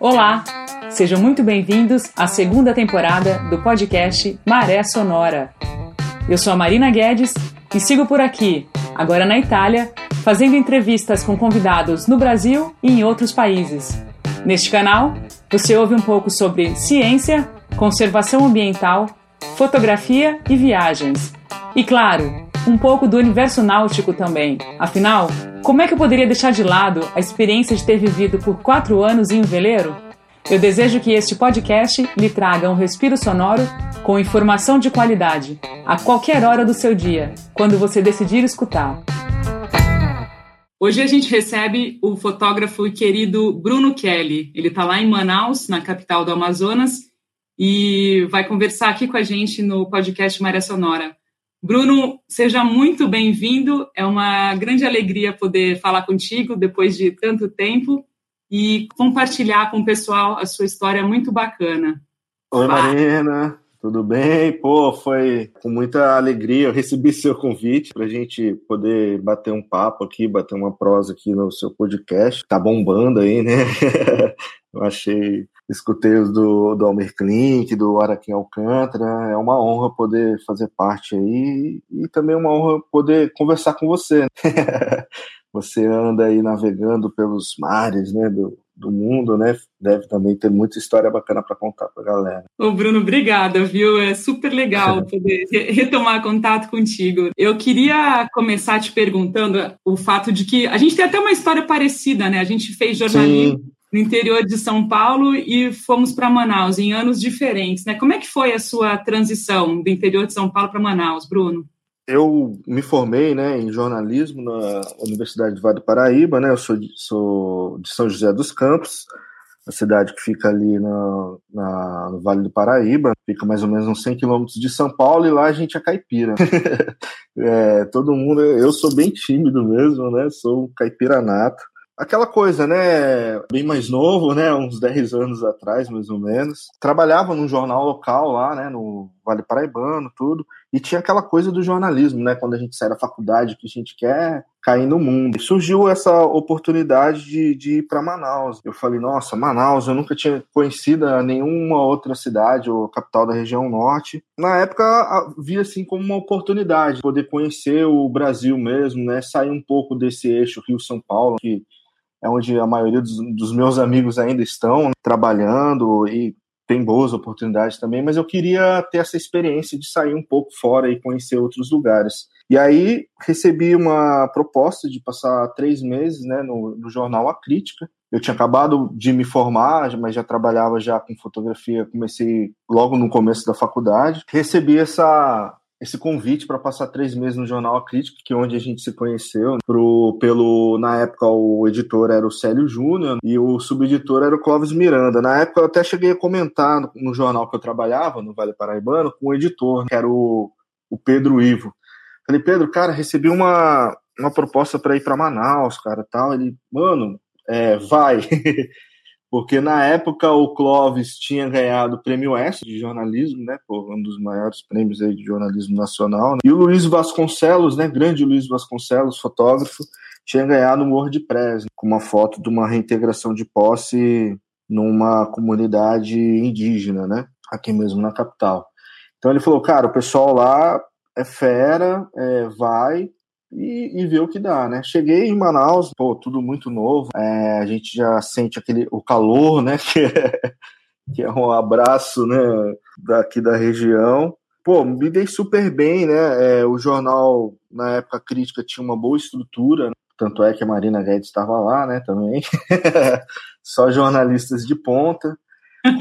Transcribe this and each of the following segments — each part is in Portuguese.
Olá, sejam muito bem-vindos à segunda temporada do podcast Maré Sonora. Eu sou a Marina Guedes e sigo por aqui, agora na Itália, fazendo entrevistas com convidados no Brasil e em outros países. Neste canal, você ouve um pouco sobre ciência, conservação ambiental, fotografia e viagens. E claro, um pouco do universo náutico também. Afinal, como é que eu poderia deixar de lado a experiência de ter vivido por quatro anos em um veleiro? Eu desejo que este podcast lhe traga um respiro sonoro com informação de qualidade, a qualquer hora do seu dia, quando você decidir escutar. Hoje a gente recebe o fotógrafo e querido Bruno Kelly. Ele está lá em Manaus, na capital do Amazonas, e vai conversar aqui com a gente no podcast Maré Sonora. Bruno, seja muito bem-vindo. É uma grande alegria poder falar contigo depois de tanto tempo e compartilhar com o pessoal a sua história muito bacana. Oi, Marina. Tudo bem? Pô, foi com muita alegria. Eu recebi seu convite para a gente poder bater um papo aqui, bater uma prosa aqui no seu podcast. Tá bombando aí, né? Eu achei, escutei os do, do Almir Klink, do Araquim Alcântara. É uma honra poder fazer parte aí e também uma honra poder conversar com você. você anda aí navegando pelos mares, né, do, do mundo, né? Deve também ter muita história bacana para contar para a galera. Ô Bruno, obrigada, viu? É super legal poder retomar contato contigo. Eu queria começar te perguntando o fato de que a gente tem até uma história parecida, né? A gente fez jornalismo Sim. No interior de São Paulo e fomos para Manaus em anos diferentes, né? Como é que foi a sua transição do interior de São Paulo para Manaus, Bruno? eu me formei né, em jornalismo na Universidade do Vale do Paraíba, né? Eu sou de, sou de São José dos Campos, a cidade que fica ali na, na, no Vale do Paraíba, fica mais ou menos uns 100 quilômetros de São Paulo, e lá a gente é caipira. é, todo mundo, eu sou bem tímido mesmo, né? Sou um caipira nato aquela coisa, né? Bem mais novo, né? Uns 10 anos atrás, mais ou menos. Trabalhava num jornal local lá, né? No Vale Paraibano, tudo. E tinha aquela coisa do jornalismo, né? Quando a gente sai da faculdade, que a gente quer cair no mundo. E surgiu essa oportunidade de, de ir para Manaus. Eu falei, nossa, Manaus, eu nunca tinha conhecido nenhuma outra cidade ou capital da região norte. Na época, via assim como uma oportunidade, poder conhecer o Brasil mesmo, né? Sair um pouco desse eixo Rio-São Paulo, que é onde a maioria dos, dos meus amigos ainda estão trabalhando e tem boas oportunidades também, mas eu queria ter essa experiência de sair um pouco fora e conhecer outros lugares. E aí recebi uma proposta de passar três meses né, no, no jornal A Crítica. Eu tinha acabado de me formar, mas já trabalhava já com fotografia, comecei logo no começo da faculdade. Recebi essa esse convite para passar três meses no jornal A Crítica, que é onde a gente se conheceu, pro, pelo na época o editor era o Célio Júnior e o subeditor era o Clóvis Miranda. Na época eu até cheguei a comentar no, no jornal que eu trabalhava, no Vale Paraibano, com o editor, que era o, o Pedro Ivo. Falei, Pedro, cara, recebi uma, uma proposta para ir para Manaus, cara, tal. Ele, mano, é, vai. porque na época o Clóvis tinha ganhado o prêmio S de jornalismo, né, pô, um dos maiores prêmios aí de jornalismo nacional, né? e o Luiz Vasconcelos, né, grande Luiz Vasconcelos, fotógrafo, tinha ganhado um WordPress, com uma foto de uma reintegração de posse numa comunidade indígena, né, aqui mesmo na capital. Então ele falou, cara, o pessoal lá é fera, é, vai, e, e ver o que dá, né? Cheguei em Manaus, pô, tudo muito novo, é, a gente já sente aquele, o calor, né? Que é, que é um abraço, né? Daqui da região. Pô, me dei super bem, né? É, o jornal, na época crítica, tinha uma boa estrutura, né? tanto é que a Marina Guedes estava lá, né, também. Só jornalistas de ponta.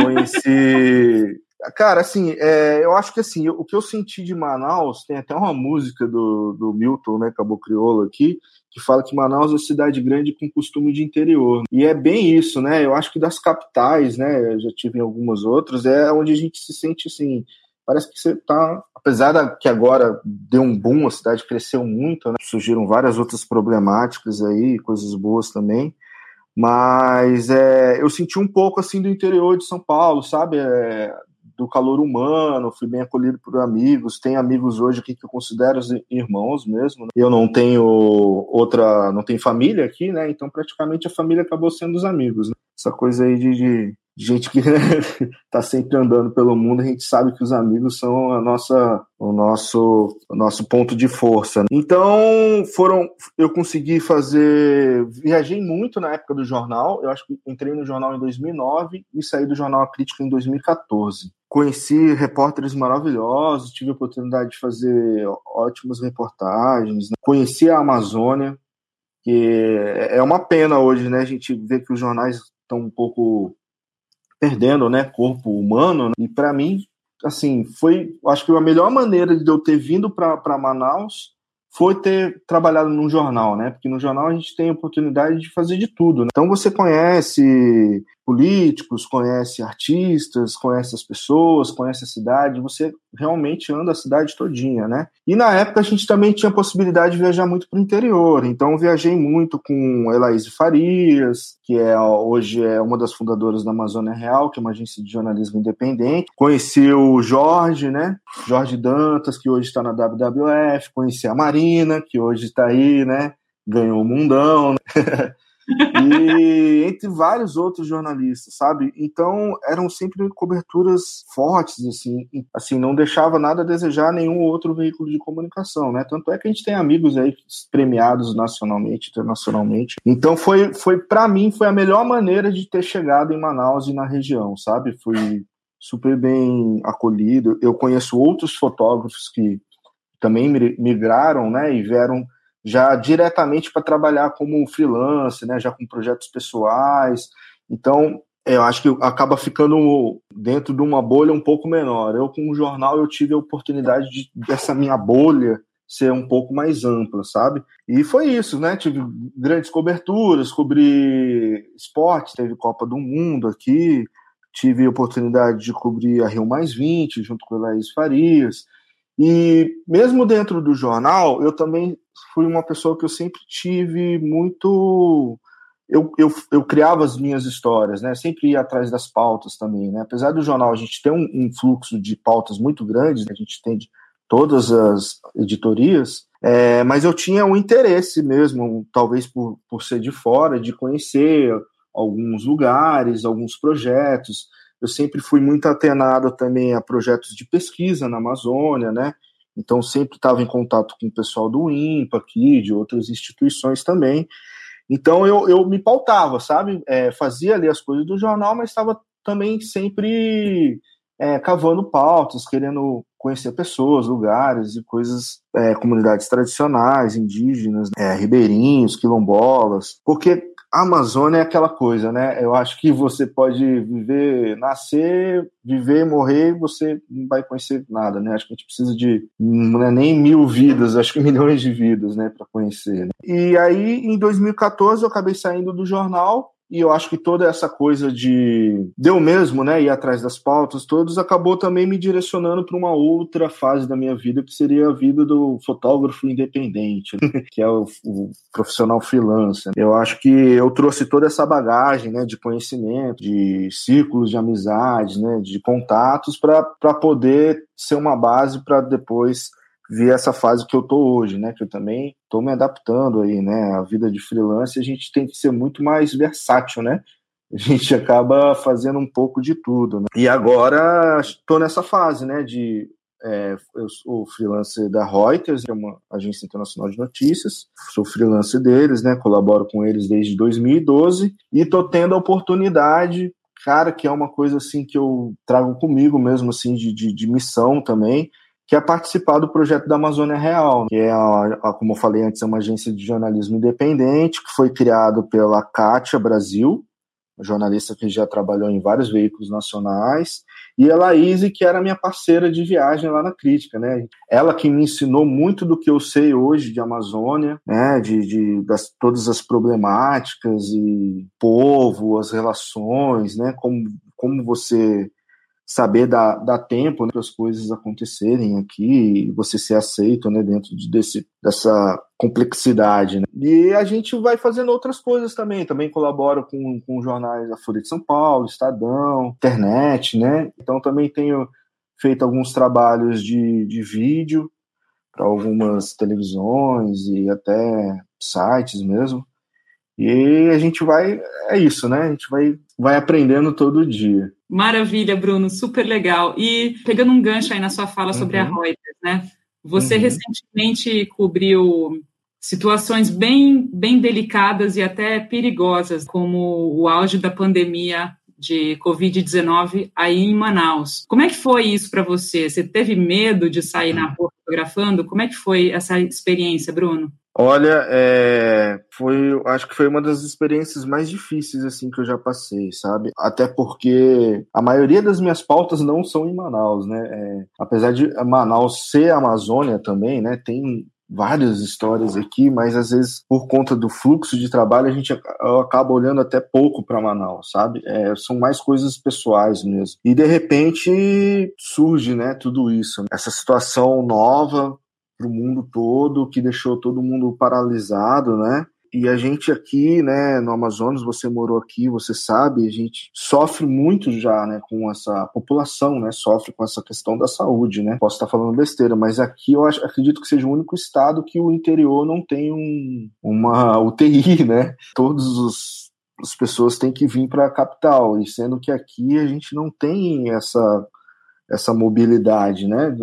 Conheci Cara, assim, é, eu acho que assim, o que eu senti de Manaus, tem até uma música do, do Milton, né, Cabo Crioulo aqui, que fala que Manaus é cidade grande com costume de interior. E é bem isso, né? Eu acho que das capitais, né, eu já tive em algumas outras, é onde a gente se sente assim, parece que você tá, apesar da, que agora deu um boom, a cidade cresceu muito, né? Surgiram várias outras problemáticas aí, coisas boas também. Mas é, eu senti um pouco assim do interior de São Paulo, sabe? É, do calor humano, fui bem acolhido por amigos, tenho amigos hoje aqui que eu considero irmãos mesmo. Né? Eu não tenho outra, não tenho família aqui, né? Então praticamente a família acabou sendo os amigos. Né? Essa coisa aí de, de gente que está sempre andando pelo mundo, a gente sabe que os amigos são a nossa, o nosso, o nosso ponto de força. Então foram, eu consegui fazer, viajei muito na época do jornal. Eu acho que entrei no jornal em 2009 e saí do jornal A Crítica em 2014. Conheci repórteres maravilhosos, tive a oportunidade de fazer ótimas reportagens, né? conheci a Amazônia, que é uma pena hoje, né? A gente vê que os jornais estão um pouco perdendo, né, corpo humano. Né? E para mim, assim, foi, acho que a melhor maneira de eu ter vindo para Manaus foi ter trabalhado num jornal, né? Porque no jornal a gente tem a oportunidade de fazer de tudo. Né? Então você conhece políticos, conhece artistas, conhece as pessoas, conhece a cidade, você realmente anda a cidade todinha, né? E na época a gente também tinha a possibilidade de viajar muito para o interior, então viajei muito com Elaíse Farias, que é hoje é uma das fundadoras da Amazônia Real, que é uma agência de jornalismo independente. Conheci o Jorge, né? Jorge Dantas, que hoje está na WWF, conheci a Marina, que hoje está aí, né? Ganhou o mundão. Né? e entre vários outros jornalistas, sabe? Então eram sempre coberturas fortes, assim, assim não deixava nada a desejar nenhum outro veículo de comunicação, né? Tanto é que a gente tem amigos aí premiados nacionalmente, internacionalmente. Então foi, foi para mim foi a melhor maneira de ter chegado em Manaus e na região, sabe? Fui super bem acolhido. Eu conheço outros fotógrafos que também migraram, né? E vieram já diretamente para trabalhar como freelance, né, já com projetos pessoais. Então, eu acho que acaba ficando dentro de uma bolha um pouco menor. Eu, com o jornal, eu tive a oportunidade de, dessa minha bolha ser um pouco mais ampla, sabe? E foi isso, né? Tive grandes coberturas, cobri esporte, teve Copa do Mundo aqui, tive a oportunidade de cobrir a Rio Mais 20, junto com a Laís Farias, e mesmo dentro do jornal, eu também fui uma pessoa que eu sempre tive muito. Eu, eu, eu criava as minhas histórias, né? Sempre ia atrás das pautas também, né? Apesar do jornal a gente ter um, um fluxo de pautas muito grande, né? a gente tem de todas as editorias, é, mas eu tinha um interesse mesmo, talvez por, por ser de fora, de conhecer alguns lugares, alguns projetos. Eu sempre fui muito atenado também a projetos de pesquisa na Amazônia, né? Então sempre estava em contato com o pessoal do INPA aqui, de outras instituições também. Então eu, eu me pautava, sabe? É, fazia ali as coisas do jornal, mas estava também sempre é, cavando pautas, querendo conhecer pessoas, lugares e coisas, é, comunidades tradicionais, indígenas, é, ribeirinhos, quilombolas, porque a Amazônia é aquela coisa, né? Eu acho que você pode viver, nascer, viver, morrer, você não vai conhecer nada, né? Acho que a gente precisa de é nem mil vidas, acho que milhões de vidas, né, para conhecer. Né? E aí, em 2014, eu acabei saindo do jornal e eu acho que toda essa coisa de deu mesmo, né, ir atrás das pautas todos acabou também me direcionando para uma outra fase da minha vida que seria a vida do fotógrafo independente, né? que é o, o, profissional freelancer. Eu acho que eu trouxe toda essa bagagem, né, de conhecimento, de círculos de amizades, né, de contatos para poder ser uma base para depois ver essa fase que eu tô hoje, né? Que eu também tô me adaptando aí, né? A vida de freelance a gente tem que ser muito mais versátil, né? A gente acaba fazendo um pouco de tudo, né? E agora estou nessa fase, né? De é, eu sou freelancer da Reuters, que é uma agência internacional de notícias. Sou freelancer deles, né? Colaboro com eles desde 2012 e tô tendo a oportunidade cara, que é uma coisa assim que eu trago comigo mesmo, assim, de, de, de missão também, que é participar do projeto da Amazônia Real, que é, a, a, como eu falei antes, é uma agência de jornalismo independente, que foi criado pela Kátia Brasil, jornalista que já trabalhou em vários veículos nacionais, e a Laís, que era minha parceira de viagem lá na crítica, né? Ela que me ensinou muito do que eu sei hoje de Amazônia, né? De, de das, todas as problemáticas e povo, as relações, né? Como, como você saber dar, dar tempo né, para as coisas acontecerem aqui você ser aceito né, dentro de, desse, dessa complexidade. Né? E a gente vai fazendo outras coisas também. Também colaboro com, com jornais da Folha de São Paulo, Estadão, internet, né? Então também tenho feito alguns trabalhos de, de vídeo para algumas televisões e até sites mesmo. E a gente vai, é isso, né? A gente vai, vai aprendendo todo dia. Maravilha, Bruno, super legal. E pegando um gancho aí na sua fala uhum. sobre a uhum. Reuters, né? Você uhum. recentemente cobriu situações bem, bem delicadas e até perigosas, como o auge da pandemia de Covid-19 aí em Manaus. Como é que foi isso para você? Você teve medo de sair na rua fotografando? Como é que foi essa experiência, Bruno? Olha, é, foi, acho que foi uma das experiências mais difíceis assim que eu já passei, sabe? Até porque a maioria das minhas pautas não são em Manaus, né? É, apesar de Manaus ser Amazônia também, né? Tem várias histórias aqui, mas às vezes por conta do fluxo de trabalho a gente acaba olhando até pouco para Manaus, sabe? É, são mais coisas pessoais mesmo. E de repente surge, né? Tudo isso, essa situação nova para o mundo todo, que deixou todo mundo paralisado, né? E a gente aqui, né, no Amazonas, você morou aqui, você sabe, a gente sofre muito já, né, com essa população, né, sofre com essa questão da saúde, né. Posso estar falando besteira, mas aqui eu acho, acredito que seja o único estado que o interior não tem um, uma UTI, né. Todos os as pessoas têm que vir para a capital, e sendo que aqui a gente não tem essa essa mobilidade, né?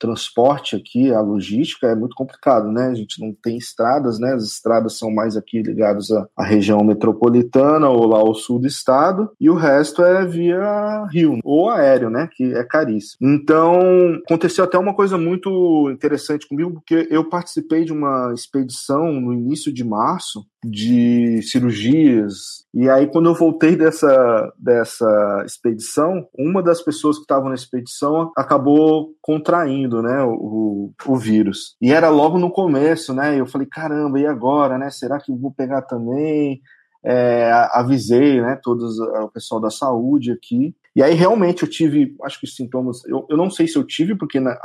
Transporte aqui, a logística é muito complicado, né? A gente não tem estradas, né? As estradas são mais aqui ligadas à, à região metropolitana ou lá ao sul do estado, e o resto é via rio ou aéreo, né? Que é caríssimo. Então, aconteceu até uma coisa muito interessante comigo, porque eu participei de uma expedição no início de março de cirurgias. E aí, quando eu voltei dessa, dessa expedição, uma das pessoas que estavam na expedição acabou contraindo né, o, o vírus. E era logo no começo, né? Eu falei, caramba, e agora, né? Será que eu vou pegar também? É, avisei, né, todos o pessoal da saúde aqui. E aí realmente eu tive, acho que sintomas, eu, eu não sei se eu tive, porque na,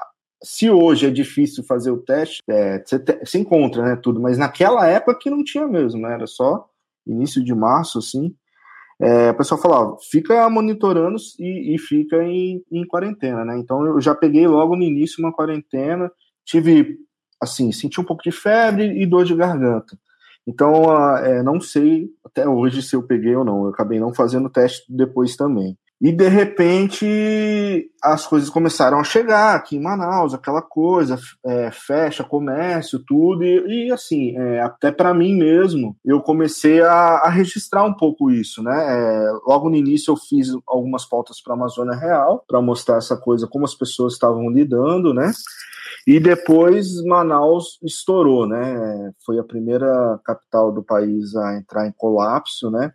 se hoje é difícil fazer o teste, é, você, te, encontra, né, tudo, mas naquela época que não tinha mesmo, né, era só início de março, assim, é, o pessoal falava, fica monitorando e, e fica em, em, quarentena, né, então eu já peguei logo no início uma quarentena, tive, assim, senti um pouco de febre e dor de garganta, então, é, não sei até hoje se eu peguei ou não, eu acabei não fazendo teste depois também. E de repente as coisas começaram a chegar aqui em Manaus, aquela coisa, é, fecha comércio, tudo, e, e assim, é, até para mim mesmo, eu comecei a, a, registrar um pouco isso, né? É, logo no início eu fiz algumas pautas para a Amazônia Real, para mostrar essa coisa, como as pessoas estavam lidando, né? E depois Manaus estourou, né? Foi a primeira capital do país a entrar em colapso, né?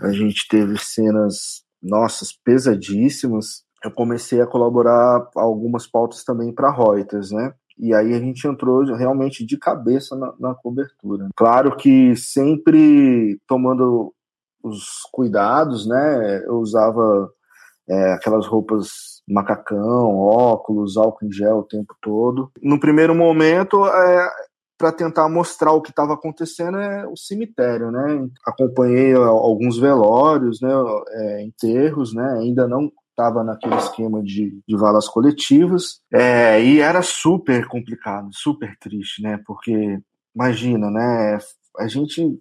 A gente teve cenas nossas, pesadíssimas, eu comecei a colaborar algumas pautas também para Reuters, né? E aí a gente entrou realmente de cabeça na, na cobertura. Claro que sempre tomando os cuidados, né? Eu usava é, aquelas roupas macacão, óculos, álcool em gel o tempo todo. No primeiro momento, é, para tentar mostrar o que estava acontecendo é o cemitério, né? Acompanhei alguns velórios, né? É, enterros, né? Ainda não estava naquele esquema de, de valas coletivas é, e era super complicado, super triste, né? Porque imagina, né? A gente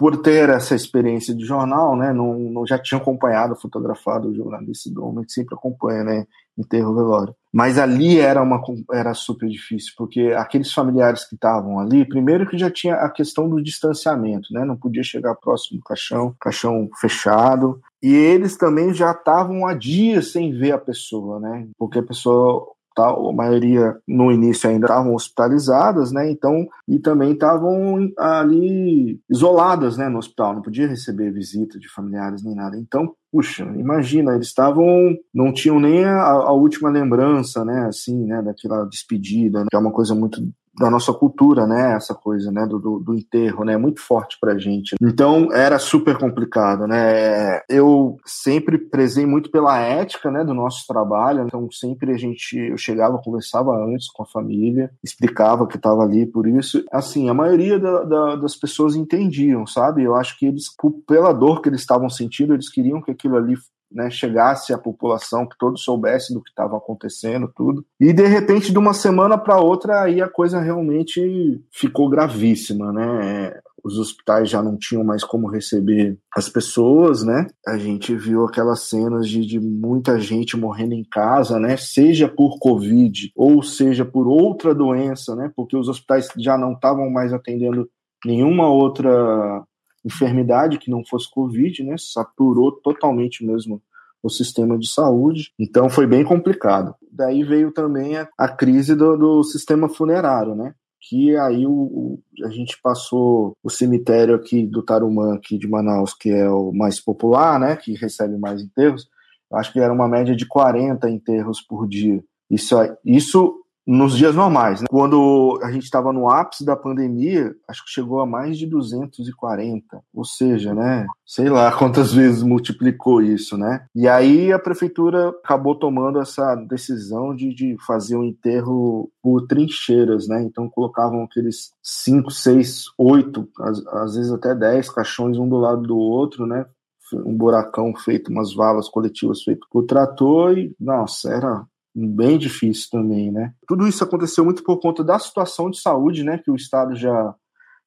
por ter essa experiência de jornal, né, não, não já tinha acompanhado, fotografado o jornalista do homem que sempre acompanha, né, enterro velório. Mas ali era uma era super difícil, porque aqueles familiares que estavam ali, primeiro que já tinha a questão do distanciamento, né, não podia chegar próximo do caixão, caixão fechado, e eles também já estavam há dias sem ver a pessoa, né, porque a pessoa a maioria no início ainda estavam hospitalizadas, né? Então, e também estavam ali isoladas, né, no hospital, não podia receber visita de familiares nem nada. Então, puxa, imagina, eles estavam, não tinham nem a, a última lembrança, né, assim, né, daquela despedida, né, que é uma coisa muito da nossa cultura, né? Essa coisa, né? Do, do, do enterro, né? Muito forte pra gente. Então era super complicado, né? Eu sempre prezei muito pela ética, né? Do nosso trabalho. Então sempre a gente, eu chegava, conversava antes com a família, explicava que estava ali por isso. Assim, a maioria da, da, das pessoas entendiam, sabe? Eu acho que eles, pela dor que eles estavam sentindo, eles queriam que aquilo ali né, chegasse à população, que todos soubessem do que estava acontecendo, tudo. E de repente, de uma semana para outra, aí a coisa realmente ficou gravíssima, né? Os hospitais já não tinham mais como receber as pessoas, né? A gente viu aquelas cenas de, de muita gente morrendo em casa, né? Seja por Covid ou seja por outra doença, né? Porque os hospitais já não estavam mais atendendo nenhuma outra enfermidade que não fosse Covid, né? Saturou totalmente mesmo o sistema de saúde, então foi bem complicado. Daí veio também a, a crise do, do, sistema funerário, né? Que aí o, o, a gente passou o cemitério aqui do Tarumã, aqui de Manaus, que é o mais popular, né? Que recebe mais enterros. Acho que era uma média de 40 enterros por dia. Isso, isso nos dias normais. Né? Quando a gente estava no ápice da pandemia, acho que chegou a mais de 240. Ou seja, né? Sei lá quantas vezes multiplicou isso, né? E aí a prefeitura acabou tomando essa decisão de, de fazer o um enterro por trincheiras, né? Então colocavam aqueles 5, 6, 8, às vezes até 10 caixões um do lado do outro, né? um buracão feito, umas valas coletivas feitas por trator e, nossa, era bem difícil também, né? Tudo isso aconteceu muito por conta da situação de saúde, né, que o estado já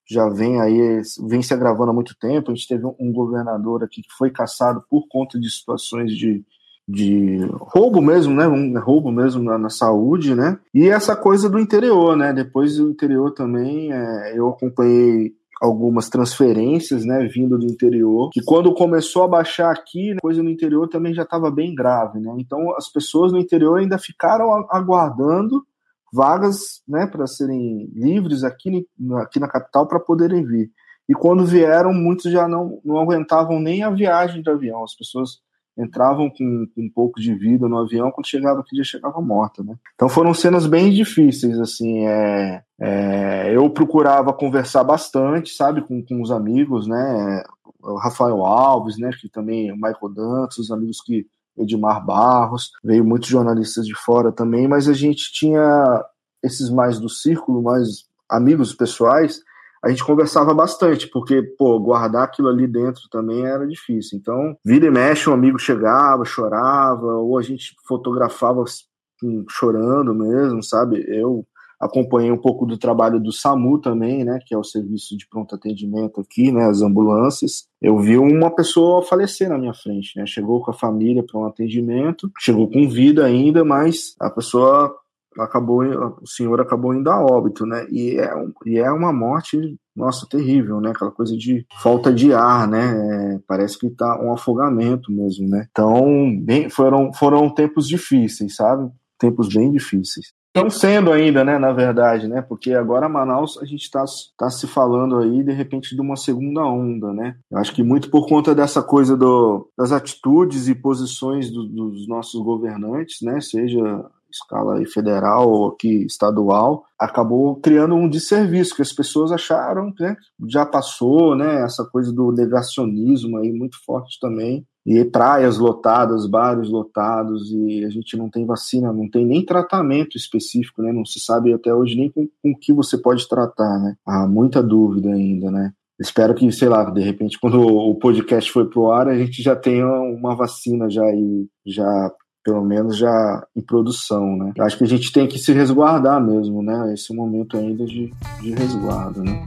já vem aí vem se agravando há muito tempo. A gente teve um governador aqui que foi caçado por conta de situações de, de roubo mesmo, né? Um roubo mesmo na, na saúde, né? E essa coisa do interior, né? Depois do interior também, é, eu acompanhei algumas transferências, né, vindo do interior, que quando começou a baixar aqui, né, coisa no interior também já estava bem grave, né? Então as pessoas no interior ainda ficaram aguardando vagas, né, para serem livres aqui, aqui na capital para poderem vir. E quando vieram, muitos já não, não aguentavam nem a viagem de avião. As pessoas entravam com, com, um pouco de vida no avião, quando chegava aqui já chegava morta, né? Então foram cenas bem difíceis, assim, é, é, eu procurava conversar bastante, sabe, com, com os amigos, né, o Rafael Alves, né, que também, o Michael Dantas, os amigos que, Edmar Barros, veio muitos jornalistas de fora também, mas a gente tinha esses mais do círculo, mais amigos pessoais, a gente conversava bastante, porque, pô, guardar aquilo ali dentro também era difícil. Então, vira e mexe, um amigo chegava, chorava, ou a gente fotografava assim, chorando mesmo, sabe? Eu acompanhei um pouco do trabalho do SAMU também, né, que é o serviço de pronto atendimento aqui, né, as ambulâncias. Eu vi uma pessoa falecer na minha frente, né, chegou com a família para um atendimento, chegou com vida ainda, mas a pessoa acabou, o senhor acabou indo a óbito, né? E é, e é uma morte, nossa, terrível, né? Aquela coisa de falta de ar, né? É, parece que tá um afogamento mesmo, né? Então, bem, foram, foram tempos difíceis, sabe? Tempos bem difíceis. Estão sendo ainda, né, na verdade, né? Porque agora Manaus a gente está tá se falando aí, de repente, de uma segunda onda, né? Eu acho que muito por conta dessa coisa do, das atitudes e posições do, dos nossos governantes, né? Seja escala federal ou aqui estadual, acabou criando um desserviço que as pessoas acharam que né, já passou, né? Essa coisa do negacionismo aí muito forte também. E praias lotadas, bares lotados, e a gente não tem vacina, não tem nem tratamento específico, né? Não se sabe até hoje nem com o que você pode tratar, né? Há muita dúvida ainda, né? Espero que, sei lá, de repente, quando o podcast for pro ar, a gente já tenha uma vacina já aí, já pelo menos já em produção, né? Acho que a gente tem que se resguardar mesmo, né? Esse momento ainda de, de resguardo, né?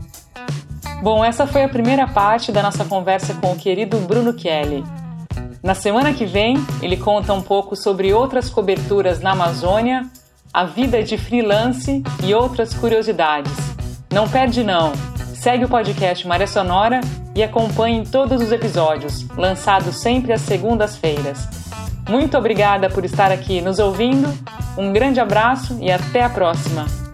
Bom, essa foi a primeira parte da nossa conversa com o querido Bruno Kelly. Na semana que vem, ele conta um pouco sobre outras coberturas na Amazônia, a vida de freelance e outras curiosidades. Não perde não! Segue o podcast Maré Sonora e acompanhe todos os episódios, lançados sempre às segundas-feiras. Muito obrigada por estar aqui nos ouvindo. Um grande abraço e até a próxima.